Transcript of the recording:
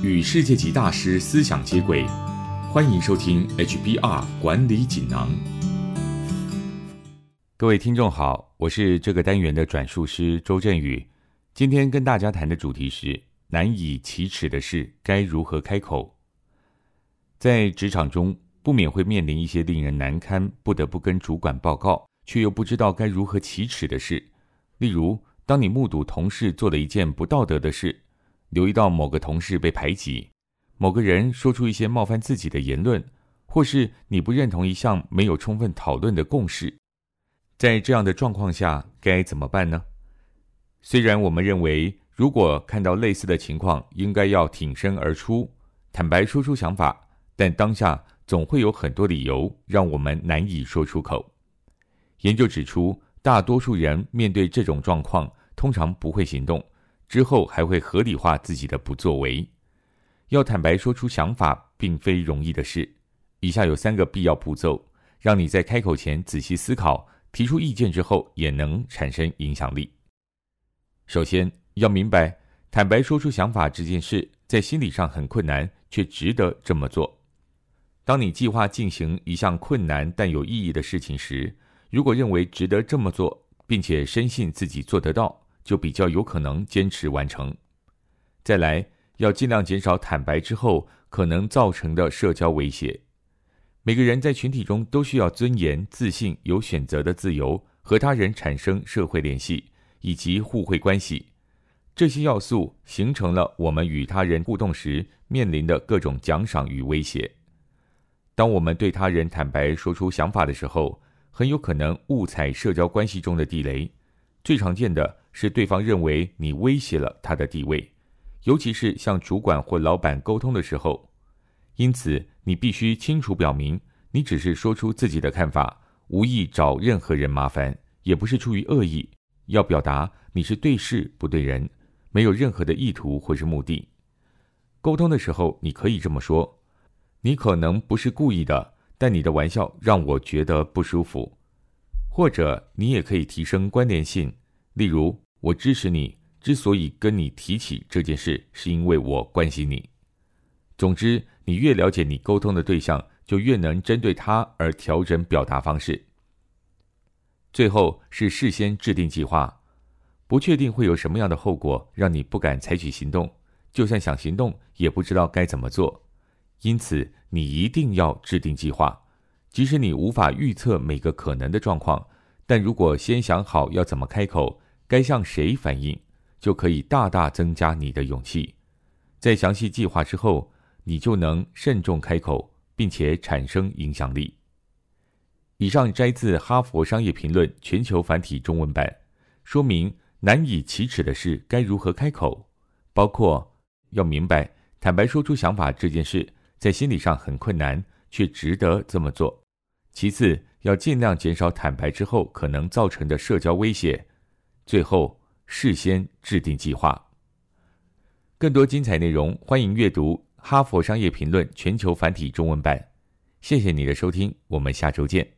与世界级大师思想接轨，欢迎收听 HBR 管理锦囊。各位听众好，我是这个单元的转述师周振宇。今天跟大家谈的主题是难以启齿的事该如何开口。在职场中，不免会面临一些令人难堪、不得不跟主管报告，却又不知道该如何启齿的事。例如，当你目睹同事做了一件不道德的事。留意到某个同事被排挤，某个人说出一些冒犯自己的言论，或是你不认同一项没有充分讨论的共识，在这样的状况下该怎么办呢？虽然我们认为，如果看到类似的情况，应该要挺身而出，坦白说出想法，但当下总会有很多理由让我们难以说出口。研究指出，大多数人面对这种状况，通常不会行动。之后还会合理化自己的不作为。要坦白说出想法，并非容易的事。以下有三个必要步骤，让你在开口前仔细思考，提出意见之后也能产生影响力。首先要明白，坦白说出想法这件事，在心理上很困难，却值得这么做。当你计划进行一项困难但有意义的事情时，如果认为值得这么做，并且深信自己做得到。就比较有可能坚持完成。再来，要尽量减少坦白之后可能造成的社交威胁。每个人在群体中都需要尊严、自信、有选择的自由，和他人产生社会联系以及互惠关系。这些要素形成了我们与他人互动时面临的各种奖赏与威胁。当我们对他人坦白说出想法的时候，很有可能误踩社交关系中的地雷。最常见的。是对方认为你威胁了他的地位，尤其是向主管或老板沟通的时候。因此，你必须清楚表明，你只是说出自己的看法，无意找任何人麻烦，也不是出于恶意。要表达你是对事不对人，没有任何的意图或是目的。沟通的时候，你可以这么说：“你可能不是故意的，但你的玩笑让我觉得不舒服。”或者，你也可以提升关联性，例如。我支持你。之所以跟你提起这件事，是因为我关心你。总之，你越了解你沟通的对象，就越能针对他而调整表达方式。最后是事先制定计划，不确定会有什么样的后果，让你不敢采取行动。就算想行动，也不知道该怎么做。因此，你一定要制定计划。即使你无法预测每个可能的状况，但如果先想好要怎么开口。该向谁反映，就可以大大增加你的勇气。在详细计划之后，你就能慎重开口，并且产生影响力。以上摘自《哈佛商业评论》全球繁体中文版，说明难以启齿的事该如何开口，包括要明白坦白说出想法这件事，在心理上很困难，却值得这么做。其次，要尽量减少坦白之后可能造成的社交威胁。最后，事先制定计划。更多精彩内容，欢迎阅读《哈佛商业评论》全球繁体中文版。谢谢你的收听，我们下周见。